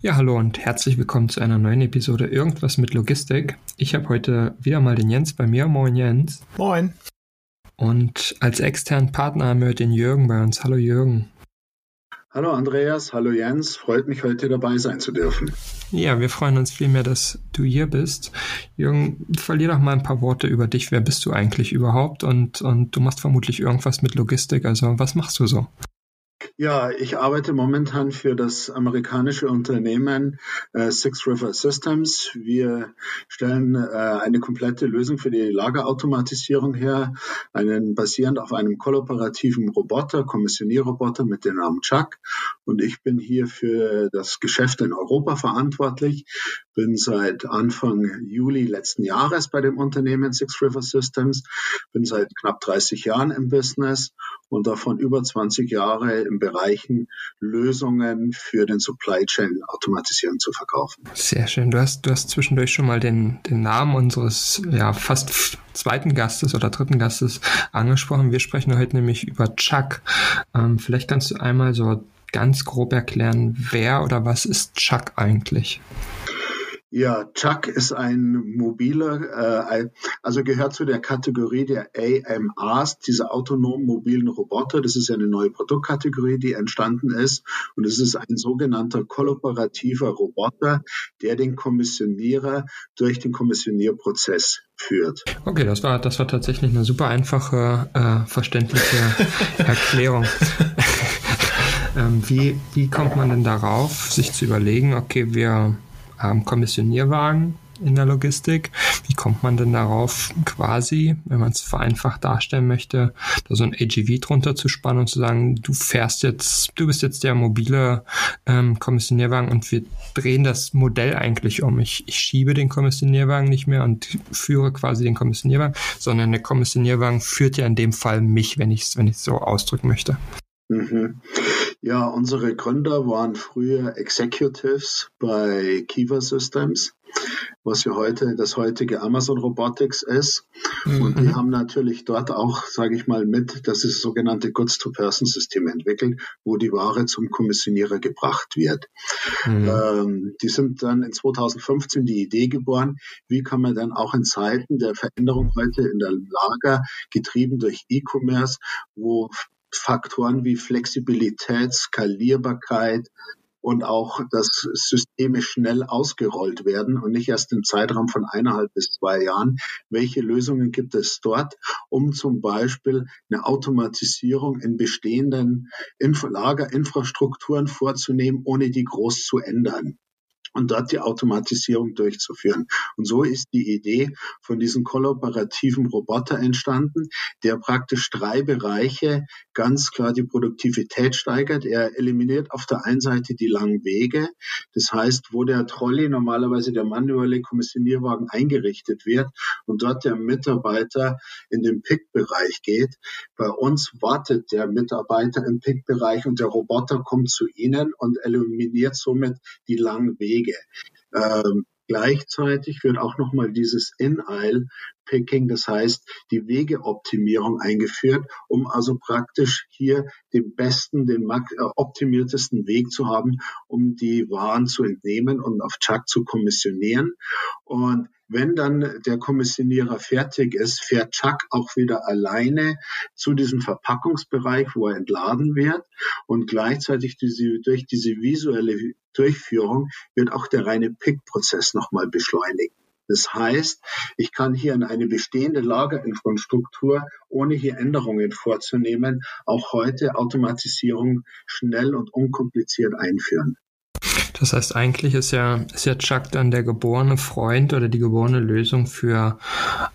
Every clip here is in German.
Ja, hallo und herzlich willkommen zu einer neuen Episode Irgendwas mit Logistik. Ich habe heute wieder mal den Jens bei mir. Moin Jens. Moin. Und als externen Partner haben wir den Jürgen bei uns. Hallo Jürgen. Hallo Andreas, hallo Jens, freut mich heute dabei sein zu dürfen. Ja, wir freuen uns vielmehr, dass du hier bist. Jürgen, verlier doch mal ein paar Worte über dich. Wer bist du eigentlich überhaupt? Und, und du machst vermutlich irgendwas mit Logistik. Also was machst du so? Ja, ich arbeite momentan für das amerikanische Unternehmen äh, Six River Systems. Wir stellen äh, eine komplette Lösung für die Lagerautomatisierung her, einen basierend auf einem kollaborativen Roboter, Kommissionierroboter mit dem Namen Chuck. Und ich bin hier für das Geschäft in Europa verantwortlich. Bin seit Anfang Juli letzten Jahres bei dem Unternehmen Six River Systems. Bin seit knapp 30 Jahren im Business und davon über 20 Jahre im Bereichen Lösungen für den Supply Chain Automatisierung zu verkaufen. Sehr schön. Du hast, du hast zwischendurch schon mal den, den Namen unseres ja, fast zweiten Gastes oder dritten Gastes angesprochen. Wir sprechen heute nämlich über Chuck. Ähm, vielleicht kannst du einmal so ganz grob erklären, wer oder was ist Chuck eigentlich? Ja, Chuck ist ein mobiler, äh, also gehört zu der Kategorie der AMRs, diese autonomen mobilen Roboter. Das ist eine neue Produktkategorie, die entstanden ist. Und es ist ein sogenannter kollaborativer Roboter, der den Kommissionierer durch den Kommissionierprozess führt. Okay, das war, das war tatsächlich eine super einfache, äh, verständliche Erklärung. ähm, wie, wie kommt man denn darauf, sich zu überlegen, okay, wir ähm, Kommissionierwagen in der Logistik. Wie kommt man denn darauf, quasi, wenn man es vereinfacht darstellen möchte, da so ein AGV drunter zu spannen und zu sagen, du fährst jetzt, du bist jetzt der mobile ähm, Kommissionierwagen und wir drehen das Modell eigentlich um. Ich, ich schiebe den Kommissionierwagen nicht mehr und führe quasi den Kommissionierwagen, sondern der Kommissionierwagen führt ja in dem Fall mich, wenn ich es wenn ich so ausdrücken möchte. Mhm. Ja, unsere Gründer waren früher Executives bei Kiva Systems, was ja heute das heutige Amazon Robotics ist. Mhm. Und die haben natürlich dort auch, sage ich mal, mit das ist sogenannte Goods-to-Person-System entwickelt, wo die Ware zum Kommissionierer gebracht wird. Mhm. Ähm, die sind dann in 2015 die Idee geboren, wie kann man dann auch in Zeiten der Veränderung heute in der Lager, getrieben durch E-Commerce, wo Faktoren wie Flexibilität, Skalierbarkeit und auch, dass Systeme schnell ausgerollt werden und nicht erst im Zeitraum von eineinhalb bis zwei Jahren. Welche Lösungen gibt es dort, um zum Beispiel eine Automatisierung in bestehenden Inf Lagerinfrastrukturen vorzunehmen, ohne die groß zu ändern? Und dort die Automatisierung durchzuführen. Und so ist die Idee von diesem kollaborativen Roboter entstanden, der praktisch drei Bereiche ganz klar die Produktivität steigert. Er eliminiert auf der einen Seite die langen Wege. Das heißt, wo der Trolley normalerweise der manuelle Kommissionierwagen eingerichtet wird und dort der Mitarbeiter in den Pick-Bereich geht. Bei uns wartet der Mitarbeiter im Pick-Bereich und der Roboter kommt zu Ihnen und eliminiert somit die langen Wege. Wege. Ähm, gleichzeitig wird auch nochmal dieses In-Aisle-Picking, das heißt die Wegeoptimierung eingeführt, um also praktisch hier den besten, den äh, optimiertesten Weg zu haben, um die Waren zu entnehmen und auf Chuck zu kommissionieren. Und wenn dann der Kommissionierer fertig ist, fährt Chuck auch wieder alleine zu diesem Verpackungsbereich, wo er entladen wird. Und gleichzeitig diese, durch diese visuelle Durchführung wird auch der reine Pick-Prozess nochmal beschleunigt. Das heißt, ich kann hier in eine bestehende Lagerinfrastruktur, ohne hier Änderungen vorzunehmen, auch heute Automatisierung schnell und unkompliziert einführen. Das heißt, eigentlich ist ja, ist ja Chuck dann der geborene Freund oder die geborene Lösung für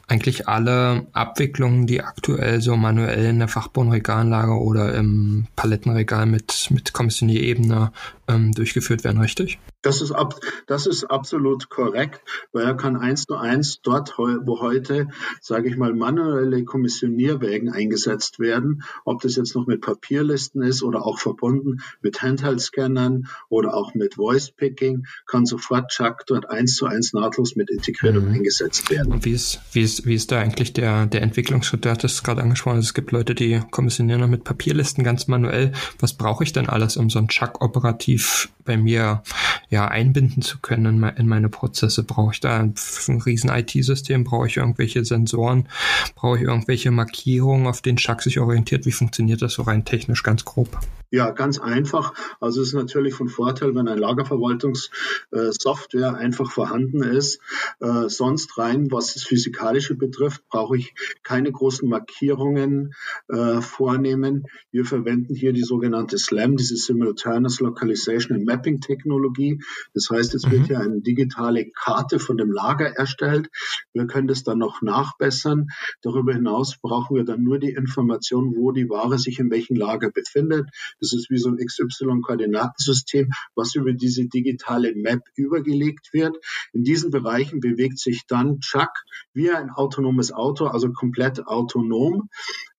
eigentlich alle Abwicklungen, die aktuell so manuell in der Fachbodenregalanlage oder im Palettenregal mit, mit Kommissionierebene ähm, durchgeführt werden, richtig? Das ist, ab, das ist absolut korrekt, weil er kann eins zu eins dort, wo heute, sage ich mal, manuelle Kommissionierwägen eingesetzt werden, ob das jetzt noch mit Papierlisten ist oder auch verbunden mit Handheld-Scannern oder auch mit Voice-Picking, kann sofort Chuck dort eins zu eins nahtlos mit integriert und mhm. eingesetzt werden. Und wie ist, wie ist, wie ist da eigentlich der, der Entwicklungsschritt? Du hattest gerade angesprochen, es gibt Leute, die kommissionieren noch mit Papierlisten ganz manuell. Was brauche ich denn alles, um so ein Chuck operativ bei mir ja, einbinden zu können in, in meine Prozesse? Brauche ich da ein, ein riesen IT-System? Brauche ich irgendwelche Sensoren? Brauche ich irgendwelche Markierungen, auf denen Chuck sich orientiert? Wie funktioniert das so rein technisch ganz grob? Ja, ganz einfach. Also es ist natürlich von Vorteil, wenn ein Lagerverwaltungssoftware einfach vorhanden ist. Äh, sonst rein, was das Physikalische betrifft, brauche ich keine großen Markierungen äh, vornehmen. Wir verwenden hier die sogenannte SLAM, diese Simultaneous Localization and Mapping Technologie. Das heißt, es mhm. wird hier eine digitale Karte von dem Lager erstellt. Wir können das dann noch nachbessern. Darüber hinaus brauchen wir dann nur die Information, wo die Ware sich in welchem Lager befindet. Das ist wie so ein XY-Koordinatensystem, was über diese digitale Map übergelegt wird. In diesen Bereichen bewegt sich dann Chuck wie ein autonomes Auto, also komplett autonom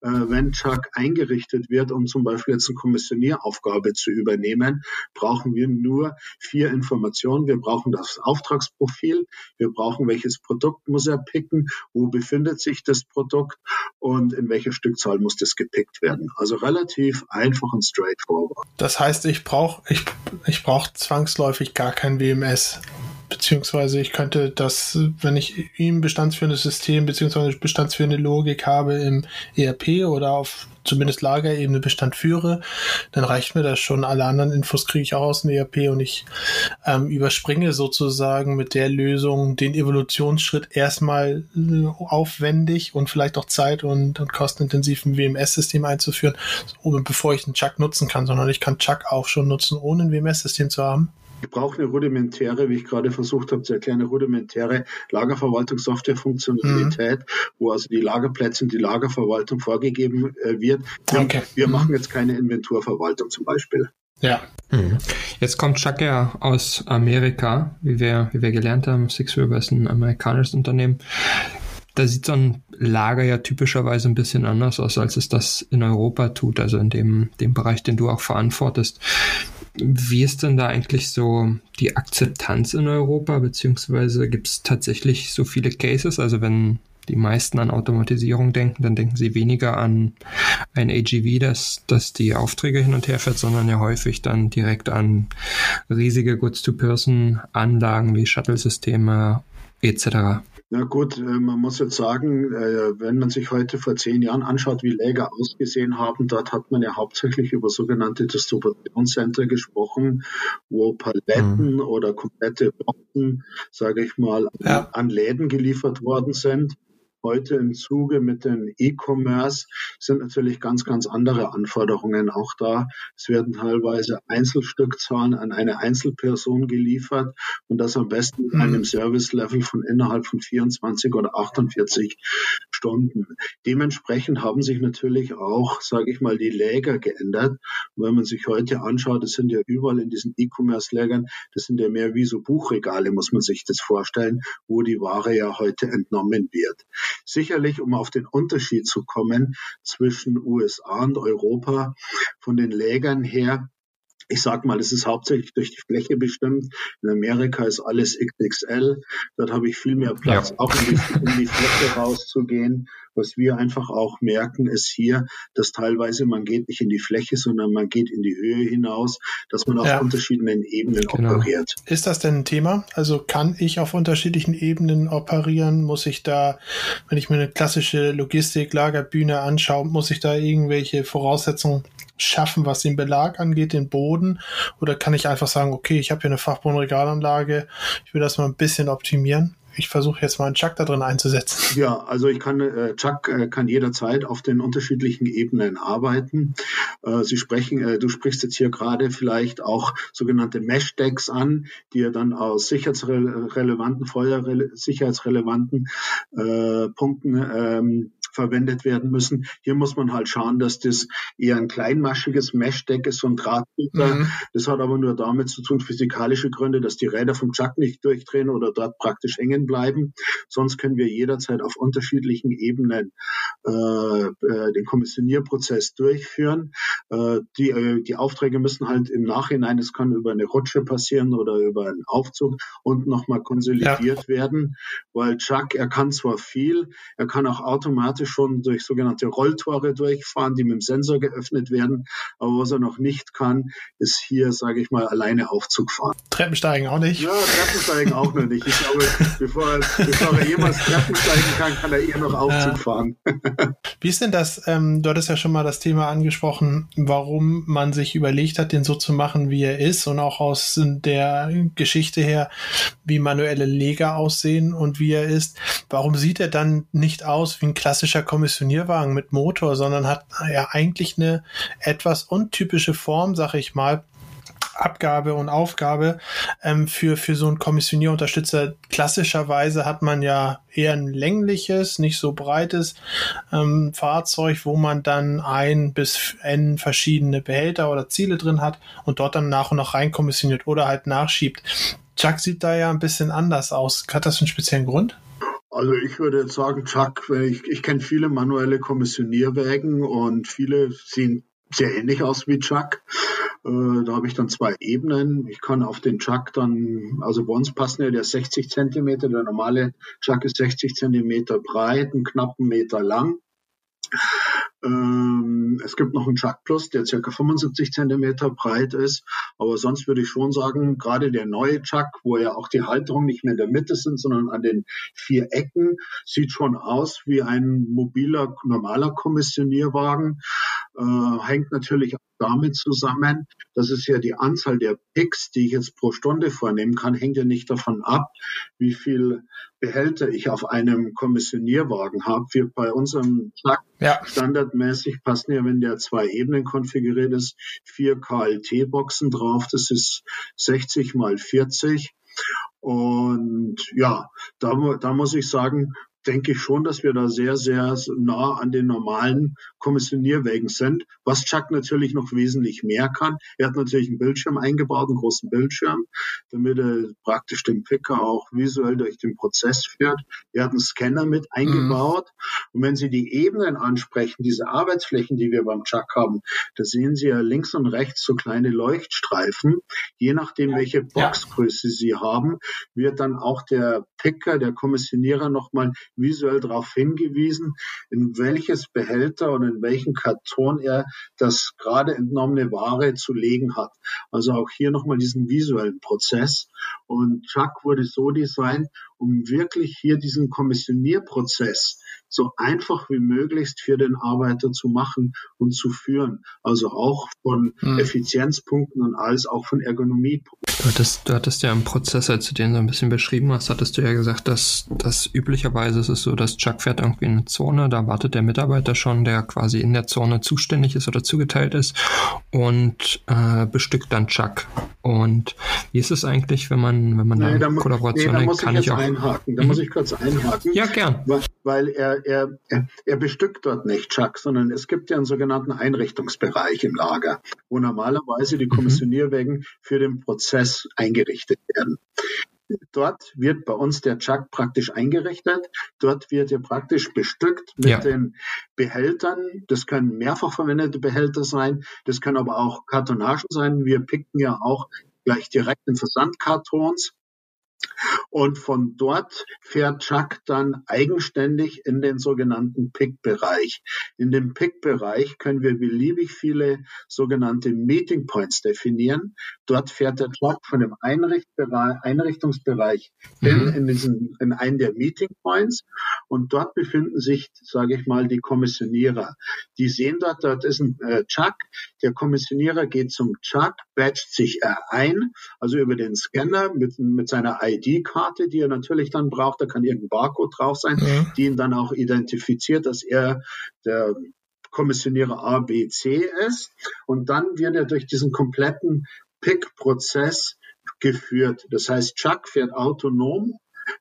äh, wenn Chuck eingerichtet wird, um zum Beispiel jetzt eine Kommissionieraufgabe zu übernehmen, brauchen wir nur vier Informationen. Wir brauchen das Auftragsprofil, wir brauchen welches Produkt muss er picken, wo befindet sich das Produkt und in welcher Stückzahl muss das gepickt werden. Also relativ einfach und straightforward. Das heißt, ich brauche ich, ich brauch zwangsläufig gar kein WMS beziehungsweise ich könnte das, wenn ich ihm bestandsführendes System beziehungsweise bestandsführende Logik habe im ERP oder auf zumindest Lagerebene Bestand führe, dann reicht mir das schon. Alle anderen Infos kriege ich auch aus dem ERP und ich ähm, überspringe sozusagen mit der Lösung den Evolutionsschritt erstmal äh, aufwendig und vielleicht auch Zeit und, und kostenintensiv ein WMS-System einzuführen, bevor ich einen Chuck nutzen kann, sondern ich kann Chuck auch schon nutzen, ohne ein WMS-System zu haben. Ich brauche eine rudimentäre, wie ich gerade versucht habe zu erklären, eine rudimentäre Lagerverwaltungssoftware-Funktionalität, mhm. wo also die Lagerplätze und die Lagerverwaltung vorgegeben äh, wird. Okay. Wir mhm. machen jetzt keine Inventurverwaltung zum Beispiel. Ja. Mhm. Jetzt kommt Chuck ja aus Amerika, wie wir, wie wir gelernt haben. Six River ist ein amerikanisches Unternehmen. Da sieht so ein Lager ja typischerweise ein bisschen anders aus, als es das in Europa tut, also in dem, dem Bereich, den du auch verantwortest. Wie ist denn da eigentlich so die Akzeptanz in Europa, beziehungsweise gibt es tatsächlich so viele Cases? Also wenn die meisten an Automatisierung denken, dann denken sie weniger an ein AGV, das, das die Aufträge hin und her fährt, sondern ja häufig dann direkt an riesige Goods-to-Person-Anlagen wie Shuttle-Systeme etc. Na gut, äh, man muss jetzt sagen, äh, wenn man sich heute vor zehn Jahren anschaut, wie Läger ausgesehen haben, dort hat man ja hauptsächlich über sogenannte Distributionscenter gesprochen, wo Paletten mhm. oder komplette Boxen, sage ich mal, ja. an Läden geliefert worden sind heute im Zuge mit dem E-Commerce sind natürlich ganz, ganz andere Anforderungen auch da. Es werden teilweise Einzelstückzahlen an eine Einzelperson geliefert und das am besten in mhm. einem Service-Level von innerhalb von 24 oder 48 Stunden. Dementsprechend haben sich natürlich auch, sage ich mal, die Läger geändert. Und wenn man sich heute anschaut, das sind ja überall in diesen E-Commerce-Lägern, das sind ja mehr wie so Buchregale, muss man sich das vorstellen, wo die Ware ja heute entnommen wird. Sicherlich, um auf den Unterschied zu kommen zwischen USA und Europa, von den Lägern her, ich sag mal, es ist hauptsächlich durch die Fläche bestimmt. In Amerika ist alles XXL. Dort habe ich viel mehr Platz, ja. auch in die, in die Fläche rauszugehen. Was wir einfach auch merken, ist hier, dass teilweise man geht nicht in die Fläche, sondern man geht in die Höhe hinaus, dass man auf ja. unterschiedlichen Ebenen genau. operiert. Ist das denn ein Thema? Also kann ich auf unterschiedlichen Ebenen operieren? Muss ich da, wenn ich mir eine klassische Logistik-Lagerbühne anschaue, muss ich da irgendwelche Voraussetzungen schaffen, was den Belag angeht, den Boden? Oder kann ich einfach sagen, okay, ich habe hier eine Fachbodenregalanlage, ich will das mal ein bisschen optimieren? ich versuche jetzt mal einen Chuck da drin einzusetzen. Ja, also ich kann, äh, Chuck äh, kann jederzeit auf den unterschiedlichen Ebenen arbeiten. Äh, Sie sprechen, äh, du sprichst jetzt hier gerade vielleicht auch sogenannte Mesh-Decks an, die ja dann aus sicherheitsrelevanten, feuersicherheitsrelevanten äh, Punkten ähm, verwendet werden müssen. Hier muss man halt schauen, dass das eher ein kleinmaschiges Mesh-Deck ist, so ein Drahtfilter. Mhm. Das hat aber nur damit zu tun, physikalische Gründe, dass die Räder vom Chuck nicht durchdrehen oder dort praktisch hängen bleiben. Sonst können wir jederzeit auf unterschiedlichen Ebenen äh, äh, den Kommissionierprozess durchführen. Äh, die, äh, die Aufträge müssen halt im Nachhinein, es kann über eine Rutsche passieren oder über einen Aufzug und nochmal konsolidiert ja. werden, weil Chuck, er kann zwar viel, er kann auch automatisch heute schon durch sogenannte Rolltore durchfahren, die mit dem Sensor geöffnet werden. Aber was er noch nicht kann, ist hier, sage ich mal, alleine Aufzug fahren. Treppensteigen auch nicht? Ja, Treppensteigen auch noch nicht. Ich glaube, bevor er, bevor er jemals Treppensteigen kann, kann er eher noch Aufzug fahren. Wie ist denn das? Ähm, du hattest ja schon mal das Thema angesprochen, warum man sich überlegt hat, den so zu machen, wie er ist und auch aus der Geschichte her, wie manuelle Leger aussehen und wie er ist. Warum sieht er dann nicht aus wie ein klassischer Kommissionierwagen mit Motor, sondern hat ja eigentlich eine etwas untypische Form, sag ich mal, Abgabe und Aufgabe ähm, für, für so einen Kommissionierunterstützer. Klassischerweise hat man ja eher ein längliches, nicht so breites ähm, Fahrzeug, wo man dann ein bis n verschiedene Behälter oder Ziele drin hat und dort dann nach und nach reinkommissioniert oder halt nachschiebt. Chuck sieht da ja ein bisschen anders aus. Hat das einen speziellen Grund? Also ich würde jetzt sagen, Chuck, ich, ich kenne viele manuelle Kommissionierwägen und viele sehen sehr ähnlich aus wie Chuck. Äh, da habe ich dann zwei Ebenen. Ich kann auf den Chuck dann, also bei uns passen ja der 60 Zentimeter, der normale Chuck ist 60 Zentimeter breit, einen knappen Meter lang. Ähm, es gibt noch einen Chuck Plus, der circa 75 Zentimeter breit ist. Aber sonst würde ich schon sagen, gerade der neue Chuck, wo ja auch die Halterungen nicht mehr in der Mitte sind, sondern an den vier Ecken, sieht schon aus wie ein mobiler, normaler Kommissionierwagen. Äh, hängt natürlich auch damit zusammen, dass es ja die Anzahl der Picks, die ich jetzt pro Stunde vornehmen kann, hängt ja nicht davon ab, wie viel Behälter ich auf einem Kommissionierwagen habe. Wir bei unserem Truck ja. standardmäßig passen ja, wenn der zwei Ebenen konfiguriert ist, vier KLT-Boxen drauf. Das ist 60 mal 40. Und ja, da, da muss ich sagen, denke ich schon, dass wir da sehr, sehr nah an den normalen Kommissionierwägen sind, was Chuck natürlich noch wesentlich mehr kann. Er hat natürlich einen Bildschirm eingebaut, einen großen Bildschirm, damit er praktisch den Picker auch visuell durch den Prozess führt. Er hat einen Scanner mit eingebaut. Mhm. Und wenn Sie die Ebenen ansprechen, diese Arbeitsflächen, die wir beim Chuck haben, da sehen Sie ja links und rechts so kleine Leuchtstreifen. Je nachdem, welche Boxgröße ja. Sie haben, wird dann auch der Picker, der Kommissionierer nochmal visuell darauf hingewiesen, in welches Behälter und in welchen Karton er das gerade entnommene Ware zu legen hat. Also auch hier nochmal diesen visuellen Prozess. Und Chuck wurde so designt, um wirklich hier diesen Kommissionierprozess so einfach wie möglichst für den Arbeiter zu machen und zu führen. Also auch von hm. Effizienzpunkten und alles auch von Ergonomiepunkten. Du hattest, du hattest ja im Prozess, als du den so ein bisschen beschrieben hast, hattest du ja gesagt, dass, dass üblicherweise ist es so, dass Chuck fährt irgendwie in eine Zone, da wartet der Mitarbeiter schon, der quasi in der Zone zuständig ist oder zugeteilt ist und äh, bestückt dann Chuck. Und wie ist es eigentlich, wenn man, wenn man nee, da, da Kollaboration nee, da kann ich, ich auch einhaken. Da muss ich kurz einhaken. Ja, gern. Weil, er, er, er bestückt dort nicht Chuck, sondern es gibt ja einen sogenannten Einrichtungsbereich im Lager, wo normalerweise die mhm. Kommissionierwägen für den Prozess eingerichtet werden. Dort wird bei uns der Chuck praktisch eingerichtet. Dort wird er praktisch bestückt mit ja. den Behältern. Das können mehrfach verwendete Behälter sein. Das können aber auch Kartonagen sein. Wir picken ja auch gleich direkt in Versandkartons. Und von dort fährt Chuck dann eigenständig in den sogenannten Pick-Bereich. In dem Pick-Bereich können wir beliebig viele sogenannte Meeting Points definieren. Dort fährt der Chuck von dem Einrichtungsbereich mhm. in, in, diesen, in einen der Meeting Points. Und dort befinden sich, sage ich mal, die Kommissionierer. Die sehen dort, dort ist ein äh, Chuck. Der Kommissionierer geht zum Chuck, badgt sich äh, ein, also über den Scanner mit, mit seiner ID ID-Karte, die er natürlich dann braucht. Da kann irgendein Barcode drauf sein, ja. die ihn dann auch identifiziert, dass er der Kommissionierer A, B, C ist. Und dann wird er durch diesen kompletten Pick-Prozess geführt. Das heißt, Chuck fährt autonom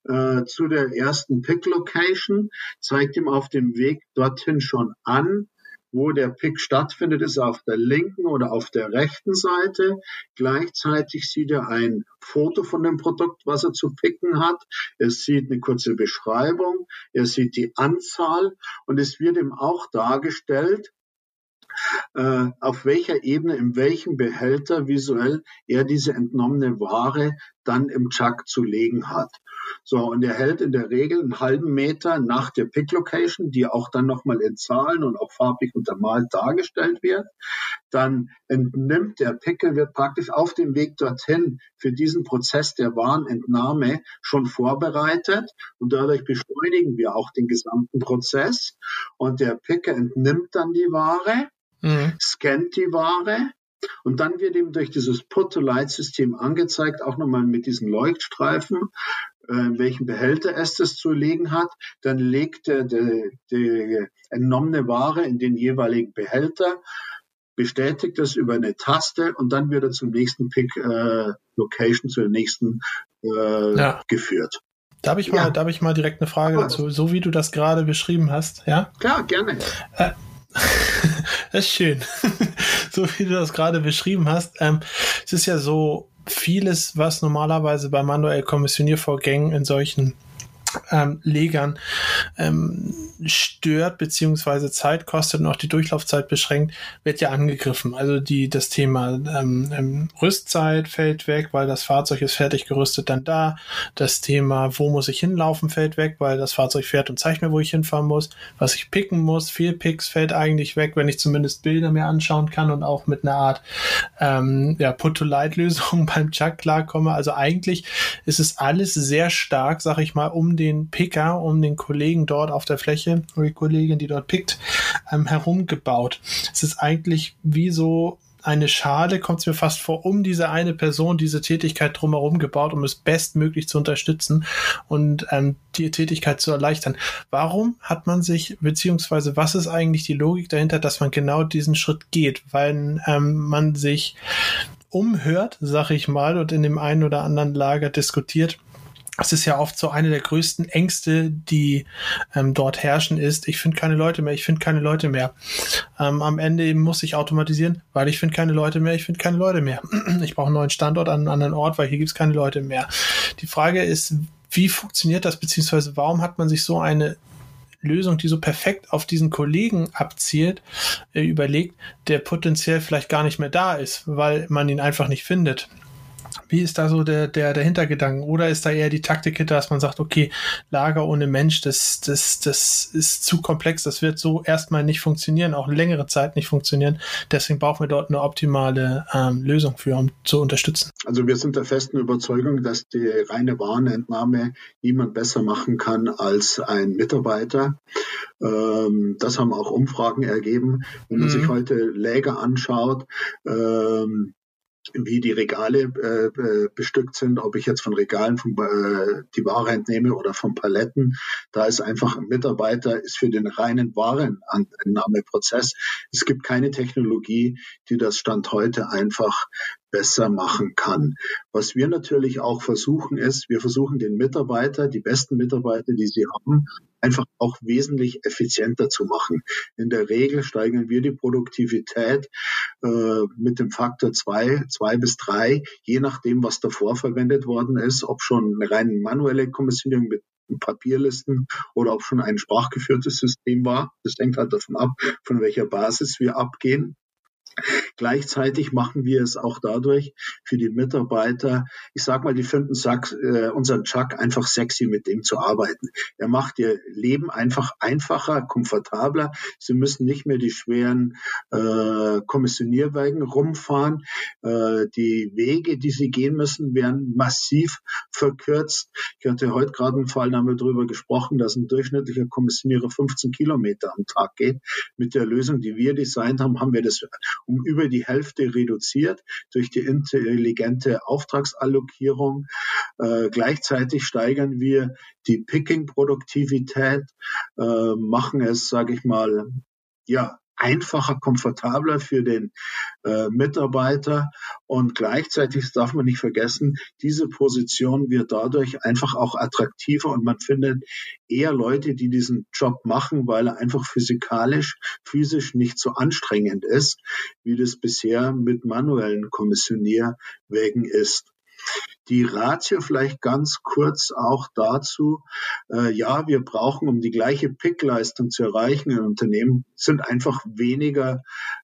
äh, zu der ersten Pick-Location, zeigt ihm auf dem Weg dorthin schon an, wo der Pick stattfindet, ist auf der linken oder auf der rechten Seite. Gleichzeitig sieht er ein Foto von dem Produkt, was er zu picken hat. Er sieht eine kurze Beschreibung. Er sieht die Anzahl und es wird ihm auch dargestellt, äh, auf welcher Ebene, in welchem Behälter visuell er diese entnommene Ware dann im Chuck zu legen hat. So, und er hält in der Regel einen halben Meter nach der Pick Location, die auch dann nochmal in Zahlen und auch farblich untermalt dargestellt wird. Dann entnimmt der Picker, wird praktisch auf dem Weg dorthin für diesen Prozess der Warenentnahme schon vorbereitet und dadurch beschleunigen wir auch den gesamten Prozess. Und der Picker entnimmt dann die Ware, mhm. scannt die Ware, und dann wird ihm durch dieses Put-to-Light-System angezeigt, auch nochmal mit diesen Leuchtstreifen, äh, welchen Behälter es das zu legen hat. Dann legt er die, die entnommene Ware in den jeweiligen Behälter, bestätigt das über eine Taste und dann wird er zum nächsten Pick äh, Location, zur nächsten äh, ja. geführt. Da habe ich, mal, ja. hab ich mal direkt eine Frage dazu. So wie du das gerade beschrieben hast, ja? Klar, gerne. Äh, das ist schön. so wie du das gerade beschrieben hast. Ähm, es ist ja so vieles, was normalerweise bei manuell Kommissioniervorgängen in solchen ähm, Legern ähm, stört beziehungsweise Zeit kostet und auch die Durchlaufzeit beschränkt, wird ja angegriffen. Also die das Thema ähm, ähm, Rüstzeit fällt weg, weil das Fahrzeug ist fertig gerüstet dann da. Das Thema, wo muss ich hinlaufen, fällt weg, weil das Fahrzeug fährt und zeigt mir, wo ich hinfahren muss. Was ich picken muss, viel Picks fällt eigentlich weg, wenn ich zumindest Bilder mir anschauen kann und auch mit einer Art ähm, ja, Put-to-Light-Lösung beim Chuck klarkomme. Also eigentlich ist es alles sehr stark, sag ich mal, um den Picker, um den Kollegen dort auf der Fläche oder die Kollegin, die dort pickt, ähm, herumgebaut. Es ist eigentlich wie so eine Schale, kommt es mir fast vor, um diese eine Person, diese Tätigkeit drumherum gebaut, um es bestmöglich zu unterstützen und ähm, die Tätigkeit zu erleichtern. Warum hat man sich, beziehungsweise was ist eigentlich die Logik dahinter, dass man genau diesen Schritt geht? Weil ähm, man sich umhört, sag ich mal, und in dem einen oder anderen Lager diskutiert, es ist ja oft so eine der größten Ängste, die ähm, dort herrschen, ist, ich finde keine Leute mehr, ich finde keine Leute mehr. Ähm, am Ende eben muss ich automatisieren, weil ich finde keine Leute mehr, ich finde keine Leute mehr. Ich brauche einen neuen Standort an einem anderen Ort, weil hier gibt es keine Leute mehr. Die Frage ist, wie funktioniert das, beziehungsweise warum hat man sich so eine Lösung, die so perfekt auf diesen Kollegen abzielt, äh, überlegt, der potenziell vielleicht gar nicht mehr da ist, weil man ihn einfach nicht findet. Wie ist da so der, der, der Hintergedanken? Oder ist da eher die Taktik dass man sagt, okay, Lager ohne Mensch, das, das, das ist zu komplex, das wird so erstmal nicht funktionieren, auch längere Zeit nicht funktionieren. Deswegen brauchen wir dort eine optimale ähm, Lösung für, um zu unterstützen. Also wir sind der festen Überzeugung, dass die reine Warenentnahme niemand besser machen kann als ein Mitarbeiter. Ähm, das haben auch Umfragen ergeben. Wenn man mhm. sich heute Läger anschaut, ähm, wie die Regale äh, äh, bestückt sind, ob ich jetzt von Regalen von, äh, die Ware entnehme oder von Paletten. Da ist einfach ein Mitarbeiter, ist für den reinen Warenannahmeprozess. Es gibt keine Technologie, die das Stand heute einfach besser machen kann. Was wir natürlich auch versuchen ist, wir versuchen den Mitarbeiter, die besten Mitarbeiter, die sie haben, einfach auch wesentlich effizienter zu machen. In der Regel steigern wir die Produktivität äh, mit dem Faktor zwei, zwei bis drei, je nachdem, was davor verwendet worden ist, ob schon eine rein manuelle Kommissionierung mit Papierlisten oder ob schon ein sprachgeführtes System war. Das hängt halt davon ab, von welcher Basis wir abgehen. Gleichzeitig machen wir es auch dadurch für die Mitarbeiter, ich sag mal, die finden Sack, äh, unseren Chuck einfach sexy, mit dem zu arbeiten. Er macht ihr Leben einfach einfacher, komfortabler. Sie müssen nicht mehr die schweren äh, Kommissionierwagen rumfahren. Äh, die Wege, die sie gehen müssen, werden massiv verkürzt. Ich hatte heute gerade einen Fall, da haben wir darüber gesprochen, dass ein durchschnittlicher Kommissionierer 15 Kilometer am Tag geht. Mit der Lösung, die wir designt haben, haben wir das um über die Hälfte reduziert durch die intelligente Auftragsallokierung. Äh, gleichzeitig steigern wir die Picking-Produktivität, äh, machen es, sage ich mal, ja, einfacher, komfortabler für den äh, Mitarbeiter und gleichzeitig darf man nicht vergessen, diese Position wird dadurch einfach auch attraktiver und man findet eher Leute, die diesen Job machen, weil er einfach physikalisch, physisch nicht so anstrengend ist, wie das bisher mit manuellen Kommissionierwegen ist. Die Ratio vielleicht ganz kurz auch dazu. Äh, ja, wir brauchen, um die gleiche Pickleistung zu erreichen in Unternehmen, sind einfach weniger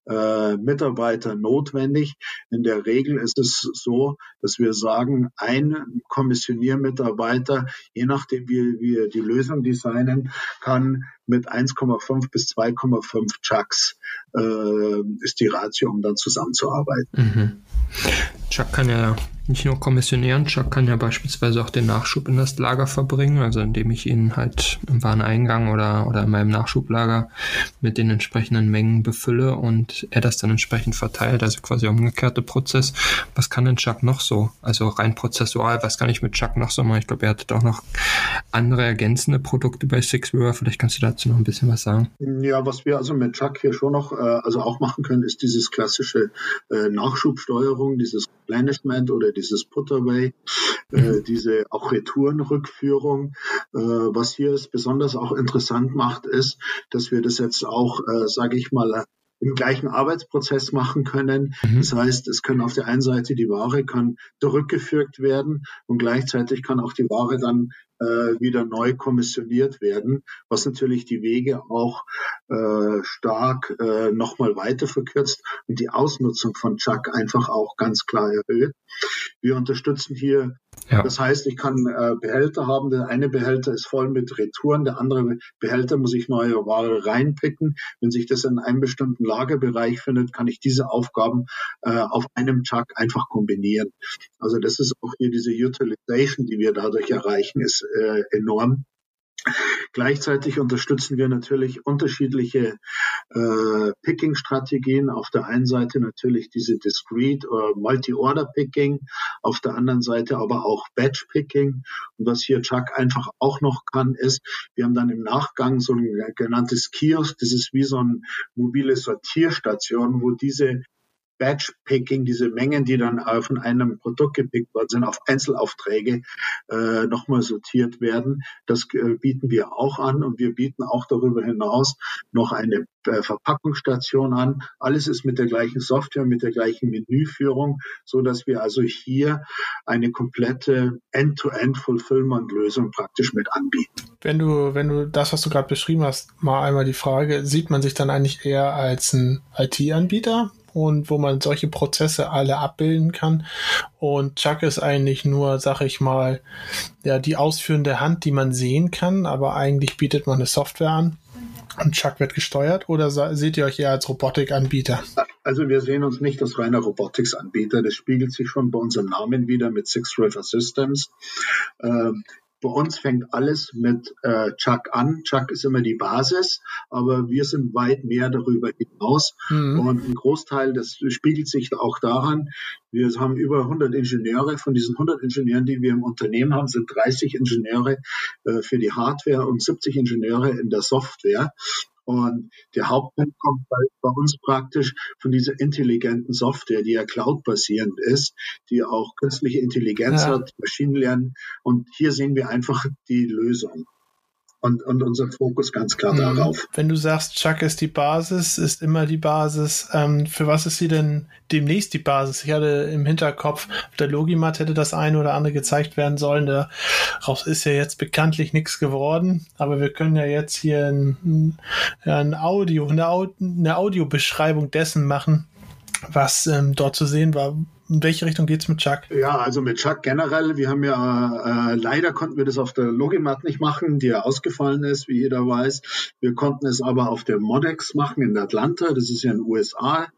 äh, Mitarbeiter notwendig. In der Regel ist es so, dass wir sagen, ein Kommissioniermitarbeiter, je nachdem wie wir die Lösung designen, kann mit 1,5 bis 2,5 Chucks äh, ist die Ratio, um dann zusammenzuarbeiten. Mhm. Chuck kann ja nicht nur kommissionieren, Chuck kann ja beispielsweise auch den Nachschub in das Lager verbringen, also indem ich ihn halt im Wareneingang oder, oder in meinem Nachschublager mit den entsprechenden Mengen befülle und er das dann entsprechend verteilt, also quasi umgekehrte Prozess. Was kann denn Chuck noch so? Also rein prozessual, was kann ich mit Chuck noch so machen? Ich glaube, er hat auch noch andere ergänzende Produkte bei Six River. Vielleicht kannst du dazu noch ein bisschen was sagen. Ja, was wir also mit Chuck hier schon noch, äh, also auch machen können, ist dieses klassische äh, Nachschubsteuerung, dieses Replenishment oder dieses Putaway, äh, mhm. diese auch Retourenrückführung. Äh, was hier ist besonders auch interessant macht, ist, dass wir das jetzt auch, äh, sage ich mal, im gleichen Arbeitsprozess machen können. Mhm. Das heißt, es können auf der einen Seite die Ware kann zurückgeführt werden und gleichzeitig kann auch die Ware dann wieder neu kommissioniert werden, was natürlich die Wege auch äh, stark äh, nochmal weiter verkürzt und die Ausnutzung von Chuck einfach auch ganz klar erhöht. Wir unterstützen hier ja. Das heißt, ich kann äh, Behälter haben. Der eine Behälter ist voll mit Retouren, der andere Behälter muss ich neue Ware reinpicken. Wenn sich das in einem bestimmten Lagerbereich findet, kann ich diese Aufgaben äh, auf einem Chuck einfach kombinieren. Also das ist auch hier diese Utilization, die wir dadurch erreichen, ist äh, enorm. Gleichzeitig unterstützen wir natürlich unterschiedliche äh, Picking-Strategien. Auf der einen Seite natürlich diese Discrete oder Multi-Order-Picking, auf der anderen Seite aber auch Batch-Picking. Und was hier Chuck einfach auch noch kann, ist, wir haben dann im Nachgang so ein genanntes Kiosk, das ist wie so eine mobile Sortierstation, wo diese Batch-Picking, diese Mengen, die dann von einem Produkt gepickt worden sind, auf Einzelaufträge äh, nochmal sortiert werden. Das äh, bieten wir auch an und wir bieten auch darüber hinaus noch eine äh, Verpackungsstation an. Alles ist mit der gleichen Software, mit der gleichen Menüführung, so dass wir also hier eine komplette End-to-End-Fulfillment-Lösung praktisch mit anbieten. Wenn du, wenn du das, was du gerade beschrieben hast, mal einmal die Frage, sieht man sich dann eigentlich eher als ein IT-Anbieter und wo man solche Prozesse alle abbilden kann. Und Chuck ist eigentlich nur, sag ich mal, ja, die ausführende Hand, die man sehen kann, aber eigentlich bietet man eine Software an. Und Chuck wird gesteuert oder seht ihr euch eher als Robotikanbieter? Also wir sehen uns nicht als reiner Robotics-Anbieter. Das spiegelt sich schon bei unserem Namen wieder mit Six River Systems. Ähm, bei uns fängt alles mit äh, Chuck an. Chuck ist immer die Basis, aber wir sind weit mehr darüber hinaus. Mhm. Und ein Großteil, das spiegelt sich auch daran, wir haben über 100 Ingenieure. Von diesen 100 Ingenieuren, die wir im Unternehmen haben, sind 30 Ingenieure äh, für die Hardware und 70 Ingenieure in der Software. Und der Hauptpunkt kommt bei, bei, uns praktisch von dieser intelligenten Software, die ja cloud-basierend ist, die auch künstliche Intelligenz ja. hat, Maschinenlernen. Und hier sehen wir einfach die Lösung und, und unser Fokus ganz klar mhm. darauf. Wenn du sagst, Chuck ist die Basis, ist immer die Basis, ähm, für was ist sie denn demnächst die Basis? Ich hatte im Hinterkopf, auf der Logimat hätte das eine oder andere gezeigt werden sollen. Daraus ist ja jetzt bekanntlich nichts geworden, aber wir können ja jetzt hier ein, ein Audio, eine, eine Audiobeschreibung dessen machen, was ähm, dort zu sehen war, in welche Richtung geht es mit Chuck? Ja, also mit Chuck generell. Wir haben ja, äh, leider konnten wir das auf der Logimat nicht machen, die ja ausgefallen ist, wie jeder weiß. Wir konnten es aber auf der Modex machen in Atlanta. Das ist ja in den USA.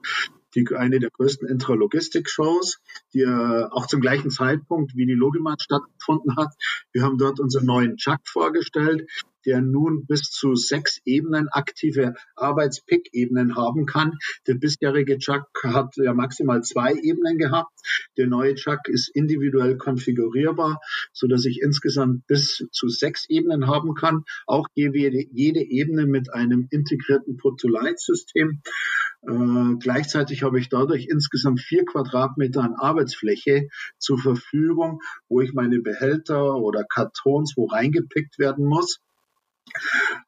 die, eine der größten Intralogistik-Shows, die äh, auch zum gleichen Zeitpunkt wie die Logimat stattgefunden hat. Wir haben dort unseren neuen Chuck vorgestellt, der nun bis zu sechs Ebenen aktive Arbeitspick-Ebenen haben kann. Der bisherige Chuck hat ja maximal zwei Ebenen gehabt. Der neue Chuck ist individuell konfigurierbar, so dass ich insgesamt bis zu sechs Ebenen haben kann. Auch jede, jede Ebene mit einem integrierten Put-to-Light-System. Äh, gleichzeitig habe ich dadurch insgesamt vier Quadratmeter an Arbeitsfläche zur Verfügung, wo ich meine Behälter oder Kartons wo reingepickt werden muss.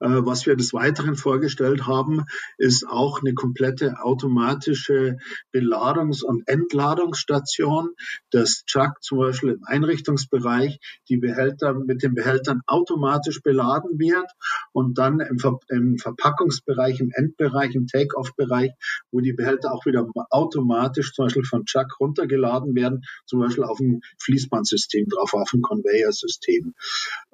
Äh, was wir des Weiteren vorgestellt haben, ist auch eine komplette automatische Beladungs- und Entladungsstation, dass Chuck zum Beispiel im Einrichtungsbereich die Behälter mit den Behältern automatisch beladen wird und dann im, Ver im Verpackungsbereich, im Endbereich, im Take-off-Bereich, wo die Behälter auch wieder automatisch zum Beispiel von Chuck runtergeladen werden, zum Beispiel auf dem Fließbandsystem drauf, auf dem Conveyor-System.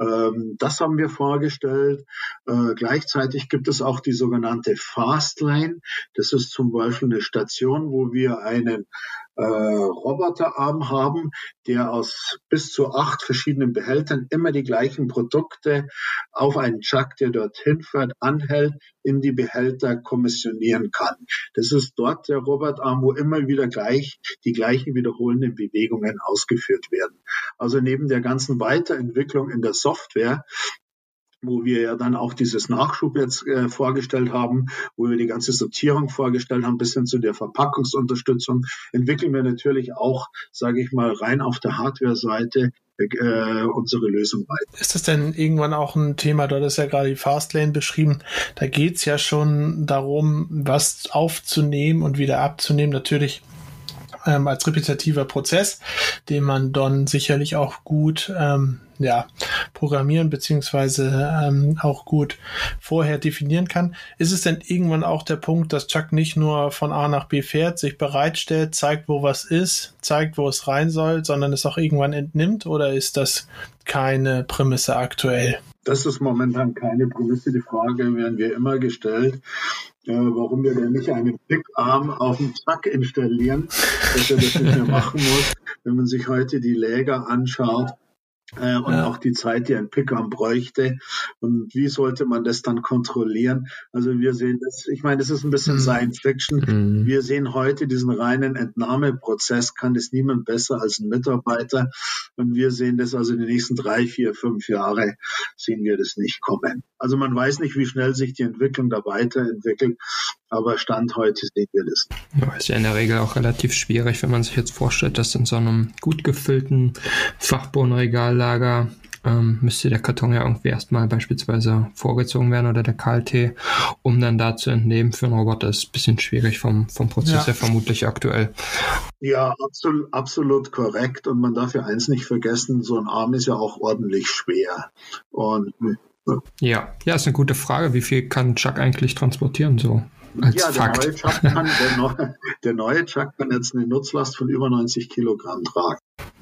Ähm, das haben wir vorgestellt. Äh, gleichzeitig gibt es auch die sogenannte Fastlane. Das ist zum Beispiel eine Station, wo wir einen äh, Roboterarm haben, der aus bis zu acht verschiedenen Behältern immer die gleichen Produkte auf einen Chuck, der dorthin fährt, anhält, in die Behälter kommissionieren kann. Das ist dort der Roboterarm, wo immer wieder gleich die gleichen wiederholenden Bewegungen ausgeführt werden. Also neben der ganzen Weiterentwicklung in der Software wo wir ja dann auch dieses Nachschub jetzt äh, vorgestellt haben, wo wir die ganze Sortierung vorgestellt haben, bis hin zu der Verpackungsunterstützung, entwickeln wir natürlich auch, sage ich mal, rein auf der Hardware-Seite äh, unsere Lösung weiter. Ist das denn irgendwann auch ein Thema, du hattest ja gerade die Fastlane beschrieben, da geht's ja schon darum, was aufzunehmen und wieder abzunehmen. Natürlich ähm, als repetitiver Prozess, den man dann sicherlich auch gut ähm, ja, programmieren beziehungsweise ähm, auch gut vorher definieren kann. Ist es denn irgendwann auch der Punkt, dass Chuck nicht nur von A nach B fährt, sich bereitstellt, zeigt, wo was ist, zeigt, wo es rein soll, sondern es auch irgendwann entnimmt oder ist das keine Prämisse aktuell? Das ist momentan keine Prämisse. Die Frage werden wir immer gestellt äh, warum wir denn nicht einen Pickarm auf dem Zack installieren, dass er das nicht mehr machen muss. Wenn man sich heute die Läger anschaut, äh, und ja. auch die Zeit, die ein Pickarm bräuchte. Und wie sollte man das dann kontrollieren? Also wir sehen das, ich meine, das ist ein bisschen mhm. Science Fiction. Mhm. Wir sehen heute diesen reinen Entnahmeprozess, kann das niemand besser als ein Mitarbeiter. Und wir sehen das also in den nächsten drei, vier, fünf Jahre sehen wir das nicht kommen. Also man weiß nicht, wie schnell sich die Entwicklung da weiterentwickelt. Aber Stand heute sehen wir das. Ja, ist ja in der Regel auch relativ schwierig, wenn man sich jetzt vorstellt, dass in so einem gut gefüllten Fachbohnenregallager ähm, müsste der Karton ja irgendwie erstmal beispielsweise vorgezogen werden oder der KLT, um dann da zu entnehmen für einen Roboter. ist ein bisschen schwierig vom, vom Prozess ja. her vermutlich aktuell. Ja, absolut, absolut korrekt. Und man darf ja eins nicht vergessen, so ein Arm ist ja auch ordentlich schwer. Und ja, ja, ist eine gute Frage. Wie viel kann Chuck eigentlich transportieren so? Als ja, der neue, Chuck kann, der, neue, der neue Chuck kann jetzt eine Nutzlast von über 90 Kilogramm tragen.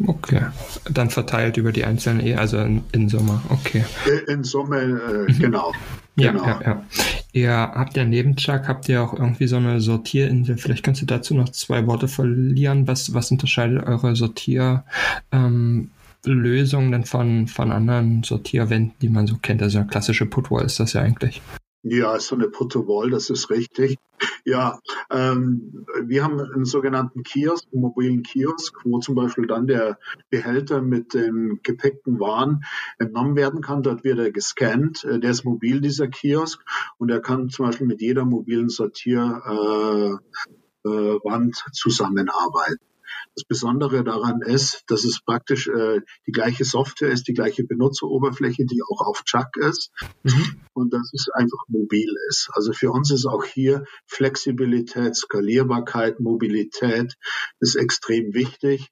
Okay, dann verteilt über die einzelnen E, also in, in Summe, okay. Äh, in Summe, äh, mhm. genau. Ja, genau. ja, ja. Ihr habt ja neben Chuck, habt ihr auch irgendwie so eine Sortierinsel. Vielleicht kannst du dazu noch zwei Worte verlieren. Was, was unterscheidet eure Sortier, ähm, Lösungen denn von, von anderen Sortierwänden, die man so kennt? Also eine klassische Putwall ist das ja eigentlich. Ja, so eine Putwall, das ist richtig. Ja, ähm, wir haben einen sogenannten Kiosk, einen mobilen Kiosk, wo zum Beispiel dann der Behälter mit den gepackten Waren entnommen werden kann. Dort wird er gescannt. Äh, der ist mobil, dieser Kiosk, und er kann zum Beispiel mit jeder mobilen Sortierwand äh, äh, zusammenarbeiten. Das Besondere daran ist, dass es praktisch äh, die gleiche Software ist, die gleiche Benutzeroberfläche, die auch auf Chuck ist mhm. und dass es einfach mobil ist. Also für uns ist auch hier Flexibilität, Skalierbarkeit, Mobilität ist extrem wichtig.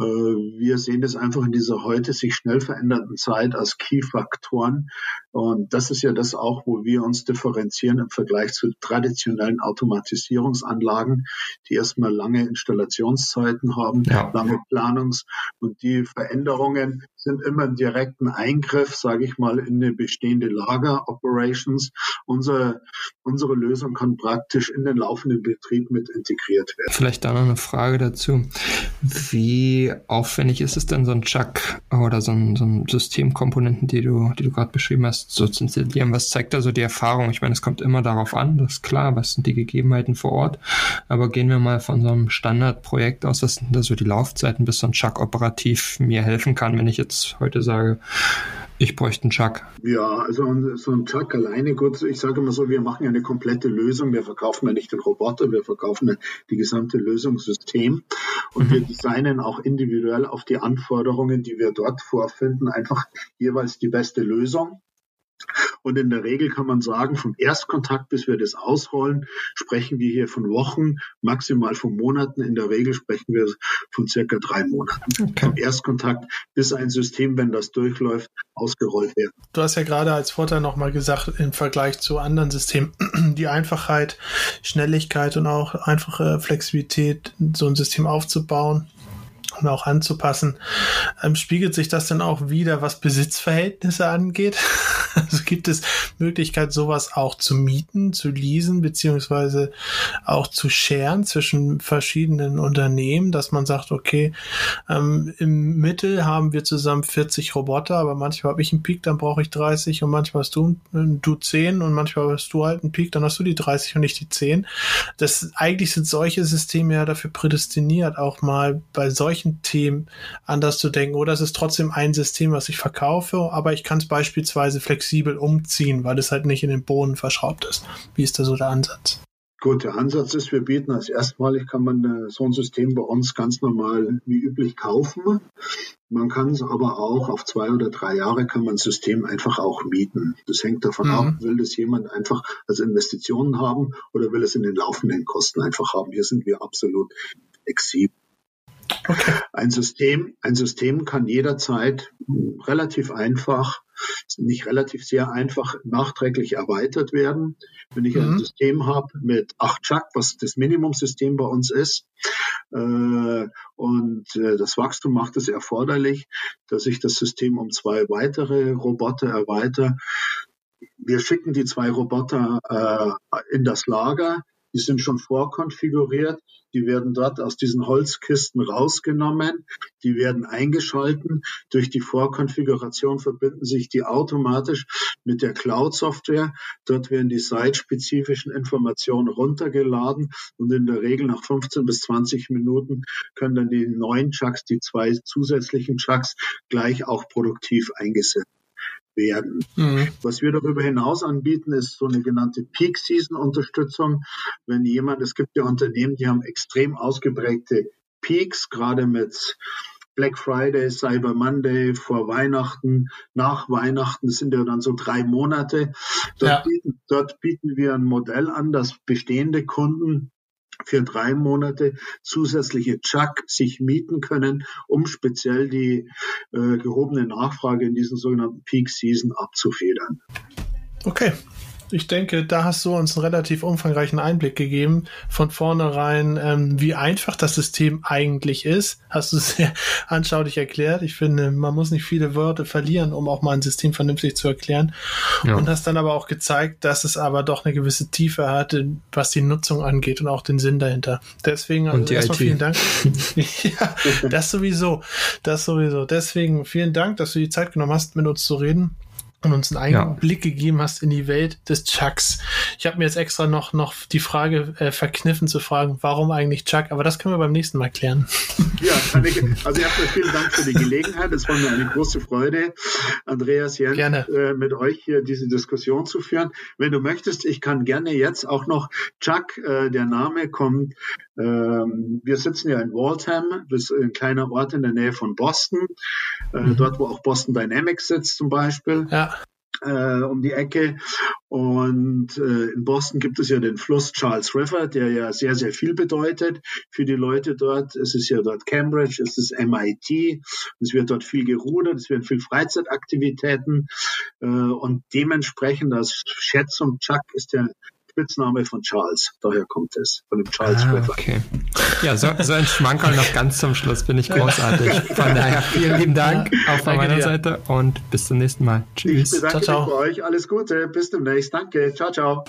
Äh, wir sehen das einfach in dieser heute sich schnell verändernden Zeit als Key-Faktoren und das ist ja das auch, wo wir uns differenzieren im Vergleich zu traditionellen Automatisierungsanlagen, die erstmal lange Installationszeiten haben ja. lange Planungs- und die Veränderungen sind immer einen direkten Eingriff, sage ich mal, in eine bestehende Lager-Operations. Unser, unsere Lösung kann praktisch in den laufenden Betrieb mit integriert werden. Vielleicht da noch eine Frage dazu. Wie aufwendig ist es denn, so ein Chuck oder so ein, so ein Systemkomponenten, die du, die du gerade beschrieben hast, so zu installieren? Was zeigt da so die Erfahrung? Ich meine, es kommt immer darauf an, das ist klar, was sind die Gegebenheiten vor Ort. Aber gehen wir mal von so einem Standardprojekt aus, was sind da so die Laufzeiten, bis so ein Chuck operativ mir helfen kann, wenn ich jetzt heute sage, ich bräuchte einen Chuck. Ja, also so ein Chuck alleine, gut, ich sage immer so, wir machen ja eine komplette Lösung. Wir verkaufen ja nicht den Roboter, wir verkaufen ja die gesamte Lösungssystem und mhm. wir designen auch individuell auf die Anforderungen, die wir dort vorfinden, einfach jeweils die beste Lösung. Und in der Regel kann man sagen, vom Erstkontakt bis wir das ausrollen, sprechen wir hier von Wochen, maximal von Monaten. In der Regel sprechen wir von circa drei Monaten. Okay. Vom Erstkontakt bis ein System, wenn das durchläuft, ausgerollt wird. Du hast ja gerade als Vorteil nochmal gesagt, im Vergleich zu anderen Systemen, die Einfachheit, Schnelligkeit und auch einfache Flexibilität, so ein System aufzubauen und auch anzupassen. Ähm, spiegelt sich das dann auch wieder, was Besitzverhältnisse angeht? also gibt es Möglichkeit, sowas auch zu mieten, zu leasen, beziehungsweise auch zu sharen zwischen verschiedenen Unternehmen, dass man sagt, okay, ähm, im Mittel haben wir zusammen 40 Roboter, aber manchmal habe ich einen Peak, dann brauche ich 30 und manchmal hast du, du 10 und manchmal hast du halt einen Peak, dann hast du die 30 und nicht die 10. Das, eigentlich sind solche Systeme ja dafür prädestiniert, auch mal bei solchen Themen anders zu denken? Oder es ist trotzdem ein System, was ich verkaufe, aber ich kann es beispielsweise flexibel umziehen, weil es halt nicht in den Boden verschraubt ist. Wie ist da so der Ansatz? Gut, der Ansatz ist, wir bieten als erstmalig, kann man äh, so ein System bei uns ganz normal wie üblich kaufen. Man kann es aber auch auf zwei oder drei Jahre kann man das System einfach auch mieten. Das hängt davon mhm. ab, will das jemand einfach als Investitionen haben oder will es in den laufenden Kosten einfach haben. Hier sind wir absolut flexibel. Okay. Ein System, ein System kann jederzeit relativ einfach, nicht relativ sehr einfach nachträglich erweitert werden. Wenn ich mhm. ein System habe mit 8 Chuck, was das Minimumsystem bei uns ist, äh, und äh, das Wachstum macht es erforderlich, dass ich das System um zwei weitere Roboter erweitere. Wir schicken die zwei Roboter äh, in das Lager. Die sind schon vorkonfiguriert. Die werden dort aus diesen Holzkisten rausgenommen. Die werden eingeschalten. Durch die Vorkonfiguration verbinden sich die automatisch mit der Cloud-Software. Dort werden die site-spezifischen Informationen runtergeladen und in der Regel nach 15 bis 20 Minuten können dann die neuen Chucks, die zwei zusätzlichen Chucks gleich auch produktiv eingesetzt werden. Mhm. Was wir darüber hinaus anbieten, ist so eine genannte Peak Season Unterstützung. Wenn jemand, es gibt ja Unternehmen, die haben extrem ausgeprägte Peaks, gerade mit Black Friday, Cyber Monday, vor Weihnachten, nach Weihnachten, das sind ja dann so drei Monate. Dort, ja. bieten, dort bieten wir ein Modell an, dass bestehende Kunden für drei Monate zusätzliche Chuck sich mieten können, um speziell die äh, gehobene Nachfrage in diesen sogenannten Peak Season abzufedern. Okay, ich denke, da hast du uns einen relativ umfangreichen Einblick gegeben. Von vornherein, ähm, wie einfach das System eigentlich ist, hast du sehr anschaulich erklärt. Ich finde, man muss nicht viele Worte verlieren, um auch mal ein System vernünftig zu erklären. Ja. Und hast dann aber auch gezeigt, dass es aber doch eine gewisse Tiefe hatte, was die Nutzung angeht und auch den Sinn dahinter. Deswegen also erstmal IT. vielen Dank. ja, das sowieso. Das sowieso. Deswegen vielen Dank, dass du die Zeit genommen hast, mit uns zu reden und uns einen Einblick ja. gegeben hast in die Welt des Chucks. Ich habe mir jetzt extra noch, noch die Frage äh, verkniffen zu fragen, warum eigentlich Chuck, aber das können wir beim nächsten Mal klären. Ja, ich, also erstmal vielen Dank für die Gelegenheit. Es war mir eine große Freude, Andreas Jens, gerne. Äh, mit euch hier diese Diskussion zu führen. Wenn du möchtest, ich kann gerne jetzt auch noch Chuck, äh, der Name kommt ähm, wir sitzen ja in Waltham, das ist ein kleiner Ort in der Nähe von Boston, äh, mhm. dort wo auch Boston Dynamics sitzt zum Beispiel. Ja. Äh, um die Ecke. Und äh, in Boston gibt es ja den Fluss Charles River, der ja sehr, sehr viel bedeutet für die Leute dort. Es ist ja dort Cambridge, es ist MIT, es wird dort viel gerudert, es werden viel Freizeitaktivitäten. Äh, und dementsprechend als Schätzung, Chuck ist der Spitzname von Charles. Daher kommt es, von dem Charles ah, River. Okay. Ja, so, so ein Schmankerl noch ganz zum Schluss bin ich großartig. Von daher vielen lieben Dank auch von meiner dir. Seite und bis zum nächsten Mal. Tschüss. Ich bedanke ciao, ciao. mich bei euch. Alles Gute. Bis demnächst. Danke. Ciao, ciao.